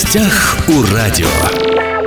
гостях у радио.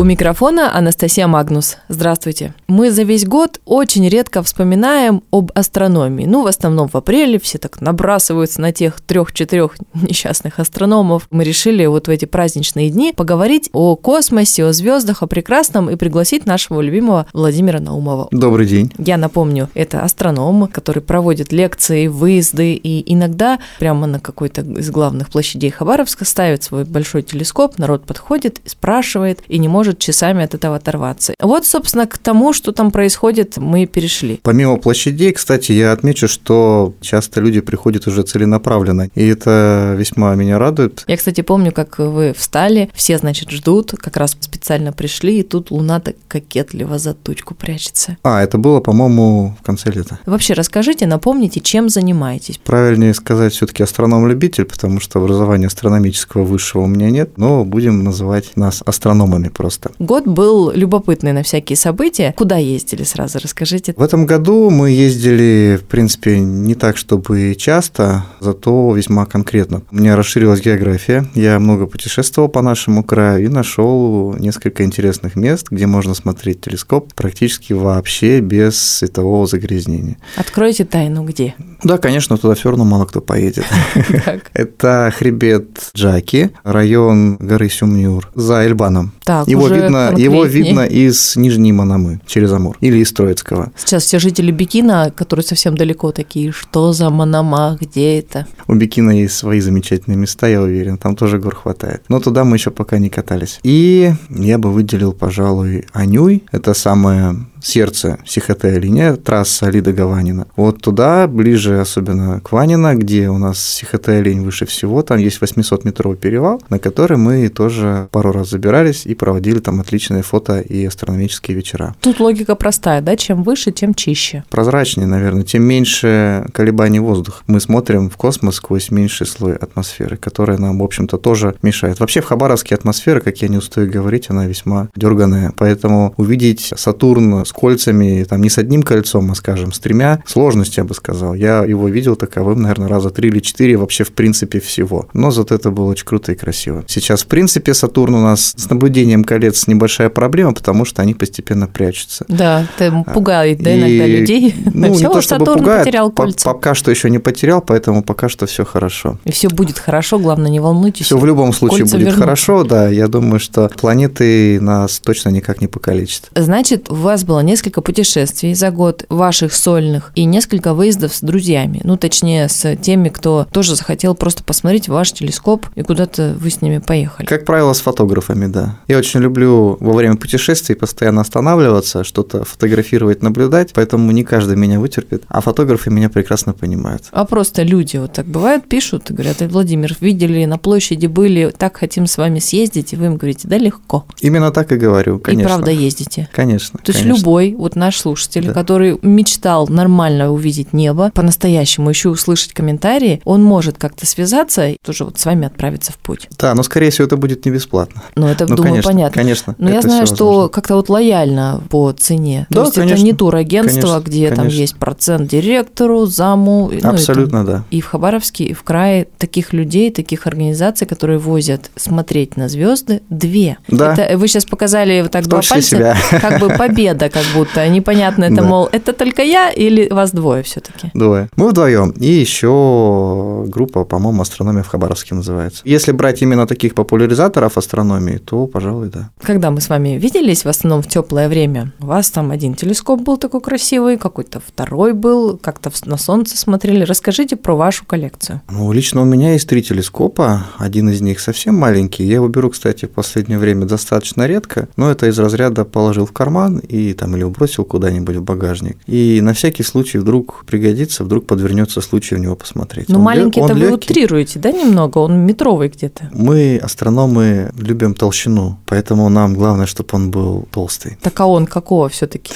У микрофона Анастасия Магнус. Здравствуйте. Мы за весь год очень редко вспоминаем об астрономии. Ну, в основном в апреле все так набрасываются на тех трех-четырех несчастных астрономов. Мы решили вот в эти праздничные дни поговорить о космосе, о звездах, о прекрасном и пригласить нашего любимого Владимира Наумова. Добрый день. Я напомню, это астроном, который проводит лекции, выезды и иногда прямо на какой-то из главных площадей Хабаровска ставит свой большой телескоп, народ подходит, спрашивает и не может может часами от этого оторваться. Вот, собственно, к тому, что там происходит, мы перешли. Помимо площадей, кстати, я отмечу, что часто люди приходят уже целенаправленно, и это весьма меня радует. Я, кстати, помню, как вы встали, все, значит, ждут, как раз специально пришли, и тут луна так кокетливо за тучку прячется. А, это было, по-моему, в конце лета. Вообще, расскажите, напомните, чем занимаетесь? Правильнее сказать все-таки астроном-любитель, потому что образования астрономического высшего у меня нет, но будем называть нас астрономами просто просто. Год был любопытный на всякие события. Куда ездили сразу, расскажите. В этом году мы ездили, в принципе, не так, чтобы часто, зато весьма конкретно. У меня расширилась география, я много путешествовал по нашему краю и нашел несколько интересных мест, где можно смотреть телескоп практически вообще без светового загрязнения. Откройте тайну, где? Да, конечно, туда все равно мало кто поедет. Это хребет Джаки, район горы Сюмнюр, за Эльбаном. Так, его видно, его видно из Нижней Манамы через Амур или из Троицкого. Сейчас все жители Бикина, которые совсем далеко такие, что за Манама, где это? У Бикина есть свои замечательные места, я уверен, там тоже гор хватает. Но туда мы еще пока не катались. И я бы выделил, пожалуй, Анюй. Это самое сердце Сихотэ-линия, трасса Лида Гаванина. Вот туда, ближе особенно к Ванина, где у нас Сихотэ-линь выше всего, там есть 800-метровый перевал, на который мы тоже пару раз забирались и проводили там отличные фото и астрономические вечера. Тут логика простая, да? Чем выше, тем чище. Прозрачнее, наверное, тем меньше колебаний воздуха. Мы смотрим в космос сквозь меньший слой атмосферы, которая нам, в общем-то, тоже мешает. Вообще в Хабаровске атмосфера, как я не устаю говорить, она весьма дерганая, поэтому увидеть Сатурн с кольцами, там не с одним кольцом, а, скажем, с тремя, сложность, я бы сказал. Я его видел таковым, наверное, раза три или четыре вообще в принципе всего. Но зато это было очень круто и красиво. Сейчас, в принципе, Сатурн у нас с наблюдением колец небольшая проблема, потому что они постепенно прячутся. Да, это пугает, да, иногда и, людей. Ну, все, не то, чтобы Сатурн пугает, потерял кольца. Пока что еще не потерял, поэтому пока что все хорошо. И все будет хорошо, главное, не волнуйтесь. Все в любом случае будет вернут. хорошо, да. Я думаю, что планеты нас точно никак не покалечат. Значит, у вас было было несколько путешествий за год ваших сольных и несколько выездов с друзьями. Ну, точнее, с теми, кто тоже захотел просто посмотреть ваш телескоп и куда-то вы с ними поехали. Как правило, с фотографами, да. Я очень люблю во время путешествий постоянно останавливаться, что-то фотографировать, наблюдать, поэтому не каждый меня вытерпит, а фотографы меня прекрасно понимают. А просто люди вот так бывают, пишут и говорят, Владимир, видели, на площади были, так хотим с вами съездить, и вы им говорите, да, легко. Именно так и говорю, конечно. И правда ездите. Конечно. То есть конечно любой вот наш слушатель, да. который мечтал нормально увидеть небо, по-настоящему еще услышать комментарии, он может как-то связаться и тоже вот с вами отправиться в путь. Да, но скорее всего это будет не бесплатно. Ну это, ну, думаю, конечно, понятно. Конечно. Но я знаю, что как-то вот лояльно по цене. Да, То есть конечно, это не турагентство, конечно, где конечно. там есть процент директору, заму. Ну, Абсолютно, да. И в Хабаровске, и в крае таких людей, таких организаций, которые возят смотреть на звезды, две. Да. Это вы сейчас показали вот так в два пальца, себя. как бы победа, как будто непонятно, это, да. мол, это только я или вас двое все-таки? Двое. Мы вдвоем. И еще группа, по-моему, астрономия в Хабаровске называется. Если брать именно таких популяризаторов астрономии, то, пожалуй, да. Когда мы с вами виделись, в основном в теплое время, у вас там один телескоп был такой красивый, какой-то второй был, как-то на солнце смотрели. Расскажите про вашу коллекцию. Ну, лично у меня есть три телескопа. Один из них совсем маленький. Я его беру, кстати, в последнее время достаточно редко, но это из разряда положил в карман и там или бросил куда-нибудь в багажник. И на всякий случай вдруг пригодится, вдруг подвернется случай в него посмотреть. Ну, маленький это вы легкий. утрируете, да, немного? Он метровый где-то. Мы, астрономы, любим толщину, поэтому нам главное, чтобы он был толстый. Так а он какого все-таки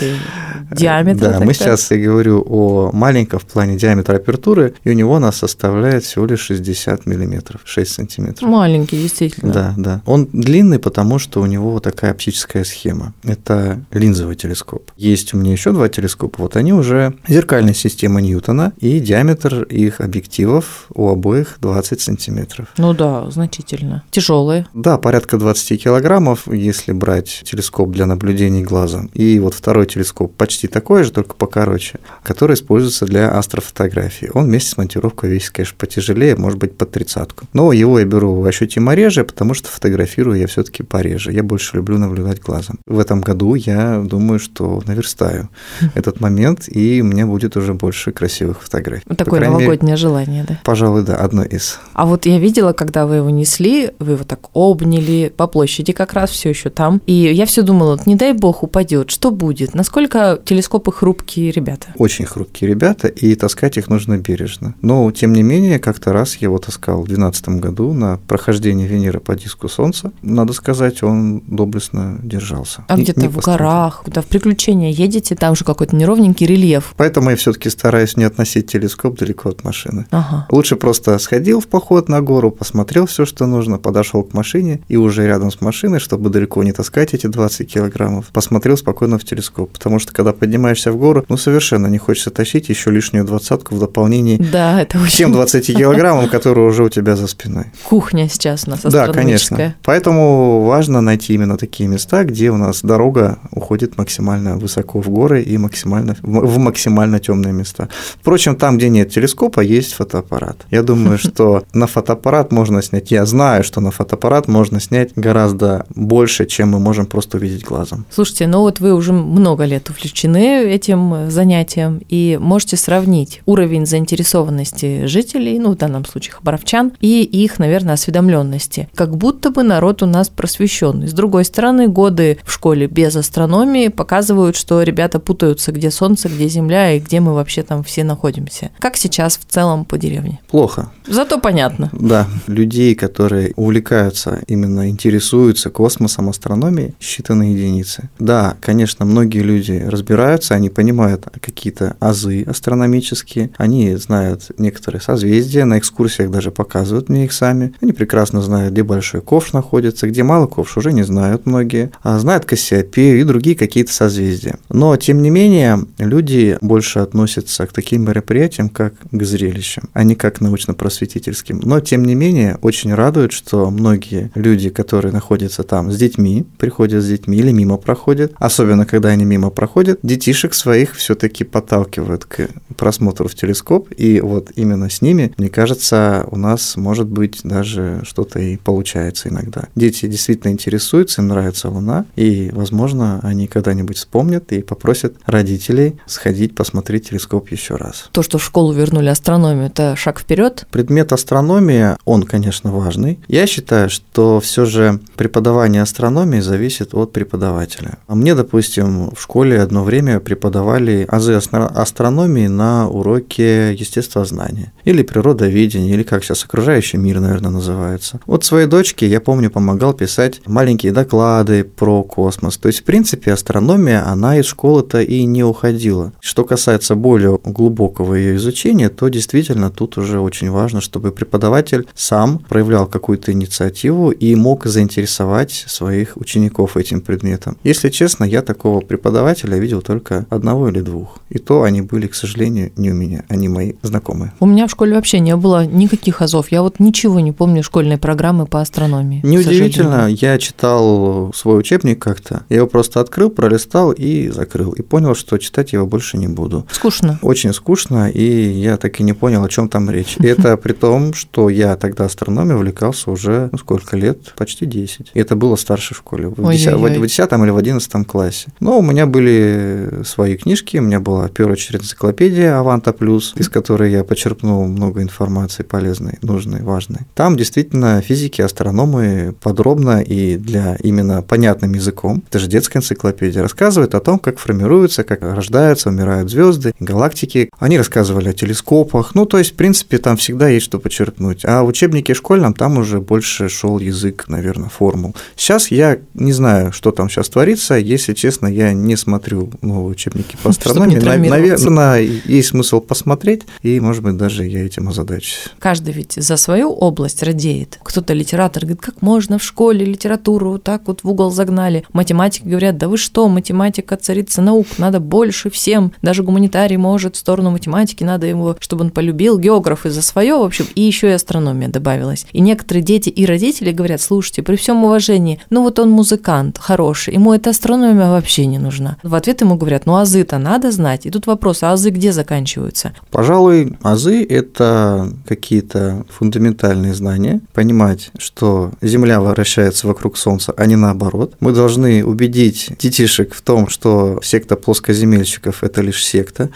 диаметра? Да, мы сейчас, я говорю о маленьком в плане диаметра апертуры, и у него она составляет всего лишь 60 миллиметров, 6 сантиметров. Маленький, действительно. Да, да. Он длинный, потому что у него вот такая оптическая схема. Это линзовый телескоп телескоп. Есть у меня еще два телескопа, вот они уже зеркальная система Ньютона, и диаметр их объективов у обоих 20 сантиметров. Ну да, значительно. Тяжелые. Да, порядка 20 килограммов, если брать телескоп для наблюдений глазом. И вот второй телескоп почти такой же, только покороче, который используется для астрофотографии. Он вместе с монтировкой весит, конечно, потяжелее, может быть, под тридцатку. Но его я беру ощутимо реже, потому что фотографирую я все-таки пореже. Я больше люблю наблюдать глазом. В этом году я думаю, что наверстаю этот момент, и у меня будет уже больше красивых фотографий. Вот такое новогоднее мере, желание, да? Пожалуй, да, одно из. А вот я видела, когда вы его несли, вы его так обняли по площади как раз все еще там, и я все думала, не дай бог упадет, что будет? Насколько телескопы хрупкие ребята? Очень хрупкие ребята, и таскать их нужно бережно. Но, тем не менее, как-то раз я его таскал в 2012 году на прохождение Венеры по диску Солнца. Надо сказать, он доблестно держался. А где-то в горах, куда в приключения едете, там же какой-то неровненький рельеф. Поэтому я все-таки стараюсь не относить телескоп далеко от машины. Ага. Лучше просто сходил в поход на гору, посмотрел все, что нужно, подошел к машине и уже рядом с машиной, чтобы далеко не таскать эти 20 килограммов, посмотрел спокойно в телескоп. Потому что когда поднимаешься в гору, ну совершенно не хочется тащить еще лишнюю двадцатку в дополнении да, это очень... к тем 20 килограммам, которые уже у тебя за спиной. Кухня сейчас у нас Да, конечно. Поэтому важно найти именно такие места, где у нас дорога уходит максимально высоко в горы и максимально в максимально темные места. Впрочем, там, где нет телескопа, есть фотоаппарат. Я думаю, что на фотоаппарат можно снять. Я знаю, что на фотоаппарат можно снять гораздо больше, чем мы можем просто увидеть глазом. Слушайте, ну вот вы уже много лет увлечены этим занятием и можете сравнить уровень заинтересованности жителей, ну в данном случае хабаровчан, и их, наверное, осведомленности. Как будто бы народ у нас просвещенный. С другой стороны, годы в школе без астрономии показывают, что ребята путаются, где Солнце, где Земля и где мы вообще там все находимся. Как сейчас в целом по деревне? Плохо. Зато понятно. Да, людей, которые увлекаются, именно интересуются космосом, астрономией, считанные единицы. Да, конечно, многие люди разбираются, они понимают какие-то азы астрономические, они знают некоторые созвездия, на экскурсиях даже показывают мне их сами. Они прекрасно знают, где большой ковш находится, где малый ковш уже не знают многие, а знают Кассиопею и другие какие-то созвездия. Но, тем не менее, люди больше относятся к таким мероприятиям, как к зрелищам, а не как научно-просветительским. Но, тем не менее, очень радует, что многие люди, которые находятся там с детьми, приходят с детьми или мимо проходят, особенно когда они мимо проходят, детишек своих все-таки подталкивают к просмотру в телескоп, и вот именно с ними, мне кажется, у нас может быть даже что-то и получается иногда. Дети действительно интересуются, им нравится Луна, и, возможно, они когда-нибудь вспомнят и попросят родителей сходить посмотреть телескоп еще раз. То, что в школу вернули астрономию, это шаг вперед? Предмет астрономия, он, конечно, важный. Я считаю, что все же преподавание астрономии зависит от преподавателя. А мне, допустим, в школе одно время преподавали азы астрономии на уроке естествознания или природоведения, или как сейчас окружающий мир, наверное, называется. Вот своей дочке, я помню, помогал писать маленькие доклады про космос. То есть, в принципе, астрономия, она из школы-то и не уходила. Что касается более глубокого ее изучения, то действительно тут уже очень важно, чтобы преподаватель сам проявлял какую-то инициативу и мог заинтересовать своих учеников этим предметом. Если честно, я такого преподавателя видел только одного или двух. И то они были, к сожалению, не у меня, они мои знакомые. У меня в школе вообще не было никаких азов. Я вот ничего не помню школьной программы по астрономии. Неудивительно, я читал свой учебник как-то, я его просто открыл, пролистал и закрыл. И понял, что читать его больше не буду. Скучно. Очень скучно, и я так и не понял, о чем там речь. И это при том, что я тогда астрономией увлекался уже ну, сколько лет? Почти 10. И это было в старшей школе, в 10, в 10 или в 11 классе. Но у меня были свои книжки, у меня была в первую очередь энциклопедия Аванта Плюс, из которой я почерпнул много информации полезной, нужной, важной. Там действительно физики, астрономы подробно и для именно понятным языком, это же детская энциклопедия, рассказывают о том, как формируются, как рождаются, умирают звезды, галактики. Они рассказывали о телескопах. Ну, то есть, в принципе, там всегда есть что почерпнуть. А в учебнике школьном там уже больше шел язык, наверное, формул. Сейчас я не знаю, что там сейчас творится. Если честно, я не смотрю новые учебники по астрономии. Наверное, есть смысл посмотреть, и, может быть, даже я этим озадачусь. Каждый ведь за свою область радеет. Кто-то литератор говорит, как можно в школе литературу так вот в угол загнали. Математики говорят, да вы что, математика царица наук, надо больше всем, даже гуманитарий может в сторону математики, надо ему, чтобы он полюбил, географы за свое, в общем, и еще и астрономия добавилась. И некоторые дети и родители говорят, слушайте, при всем уважении, ну вот он музыкант хороший, ему эта астрономия вообще не нужна. В ответ ему говорят, ну азы-то надо знать. И тут вопрос, а азы где заканчиваются? Пожалуй, азы – это какие-то фундаментальные знания, понимать, что Земля вращается вокруг Солнца, а не наоборот. Мы должны убедить детишек в том, что секта плоскоземельщиков – это лишь секта,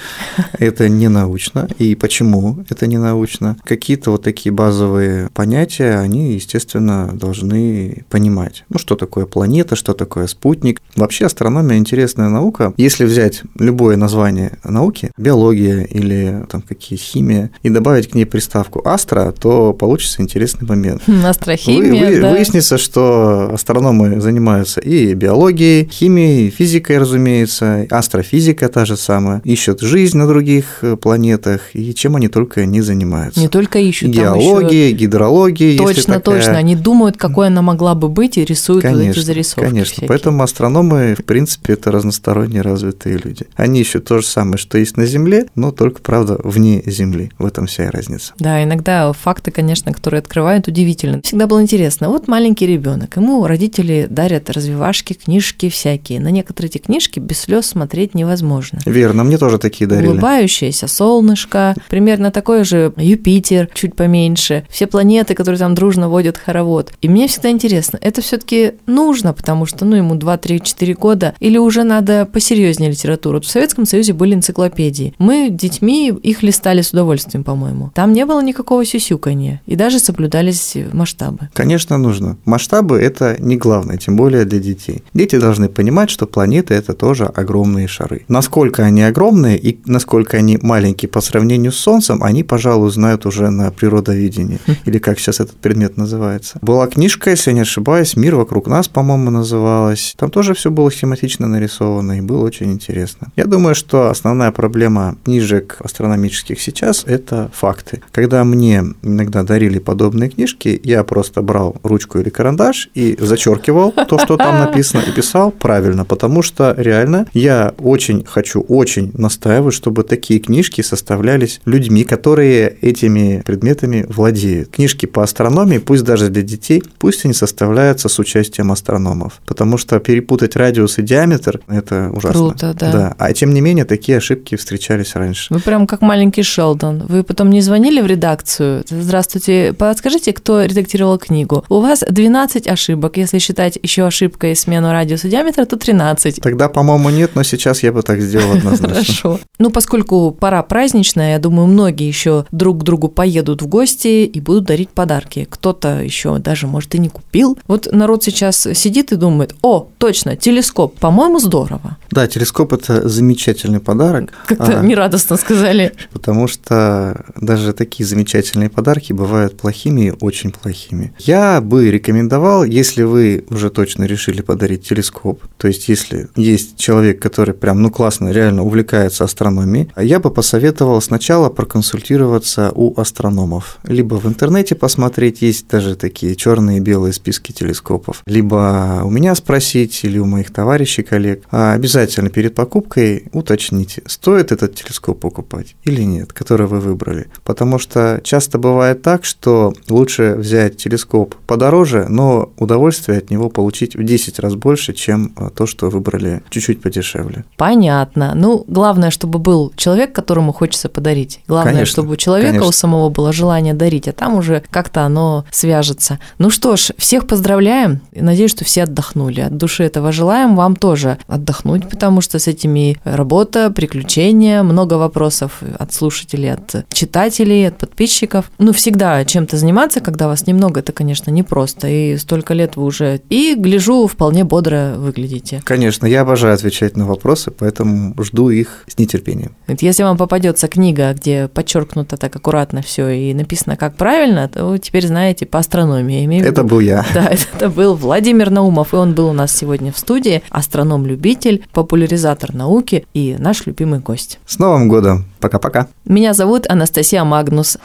это не научно. И почему это не научно? Какие-то вот такие базовые понятия, они, естественно, должны понимать. Ну, что такое планета, что такое спутник. Вообще астрономия интересная наука. Если взять любое название науки, биология или там какие химия, и добавить к ней приставку астро, то получится интересный момент. Астрохимия, вы, да. Выяснится, что астрономы занимаются и биологией, химией, физикой, разумеется, астрофизика та же самая, ищут жизнь на других э, планетах, и чем они только не занимаются. Не только ищут, Геология, гидрология. Точно, такая... точно. Они думают, какой она могла бы быть, и рисуют конечно, вот эти зарисовки. Конечно, всякие. поэтому астрономы, в принципе, это разносторонне развитые люди. Они ищут то же самое, что есть на Земле, но только, правда, вне Земли. В этом вся и разница. Да, иногда факты, конечно, которые открывают, удивительно. Всегда было интересно. Вот маленький ребенок, ему родители дарят развивашки, книжки всякие. На некоторые эти книжки без слез смотреть невозможно. Верно, мне тоже такие дарили. Улыбающееся солнышко, примерно такой же Юпитер, чуть поменьше, все планеты, которые там дружно водят хоровод. И мне всегда интересно, это все таки нужно, потому что, ну, ему 2, 3, 4 года, или уже надо посерьезнее литературу. В Советском Союзе были энциклопедии. Мы детьми их листали с удовольствием, по-моему. Там не было никакого сюсюканья, и даже соблюдались масштабы. Конечно, нужно. Масштабы – это не главное, тем более для детей. Дети должны понимать, что планеты – это тоже огромные шары. Насколько они огромные и насколько они маленькие по сравнению с Солнцем, они, пожалуй, знают уже на природоведении, или как сейчас этот предмет называется. Была книжка, если я не ошибаюсь, «Мир вокруг нас», по-моему, называлась. Там тоже все было схематично нарисовано, и было очень интересно. Я думаю, что основная проблема книжек астрономических сейчас – это факты. Когда мне иногда дарили подобные книжки, я просто брал ручку или карандаш и зачеркивал то, что там написано, и писал правильно, потому что реально я очень хочу, очень настаиваю, чтобы такие книжки составлялись людьми, которые этими предметами владеют. Книжки по астрономии, пусть даже для детей, пусть они составляются с участием астрономов, потому что перепутать радиус и диаметр – это ужасно. Круто, да. да. А тем не менее, такие ошибки встречались раньше. Вы прям как маленький Шелдон. Вы потом не звонили в редакцию? Здравствуйте, подскажите, кто редактировал книгу? У вас 12 ошибок. Если считать еще ошибкой смену радиуса диаметра, то 13. Тогда, по-моему, нет, но сейчас я бы так сделал однозначно. Хорошо. Ну, поскольку пора праздничная, я думаю, многие еще друг к другу поедут в гости и будут дарить подарки. Кто-то еще даже, может, и не купил. Вот народ сейчас сидит и думает, о, точно, телескоп, по-моему, здорово. Да, телескоп – это замечательный подарок. Как-то а, нерадостно сказали. Потому что даже такие замечательные подарки бывают плохими и очень плохими. Я бы рекомендовал, если вы уже точно решили подарить телескоп, то есть если есть человек, который прям, ну, классно, реально увлекается астрономией, я бы посоветовал сначала проконсультироваться у астрономов. Либо в интернете посмотреть, есть даже такие черные и белые списки телескопов, либо у меня спросить или у моих товарищей, коллег. А обязательно перед покупкой уточните, стоит этот телескоп покупать или нет, который вы выбрали. Потому что часто бывает так, что лучше взять телескоп подороже, но удовольствие от него получить в 10 раз больше, чем а, то, что выбрали чуть-чуть подешевле. Понятно. Ну, главное, чтобы был человек, которому хочется подарить. Главное, Конечно, чтобы у человека конечно. у самого было желание дарить, а там уже как-то оно свяжется. Ну что ж, всех поздравляем. Надеюсь, что все отдохнули. От души этого желаем вам тоже отдохнуть, потому что с этими работа, приключения, много вопросов от слушателей, от читателей, от подписчиков. Ну, всегда чем-то заниматься, когда вас немного, это, конечно, непросто. И столько лет вы уже... И, гляжу, вполне бодро выглядите. Конечно, я обожаю отвечать на вопросы, поэтому жду их с нетерпением. Если вам попадется книга, где подчеркнуто так аккуратно все и написано как правильно, то теперь знаете по астрономии. Имею Это был я. Да, это был Владимир Наумов, и он был у нас сегодня в студии. Астроном-любитель, популяризатор науки и наш любимый гость. С Новым годом! Пока-пока! Меня зовут Анастасия Магнус.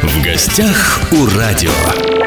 В гостях у радио.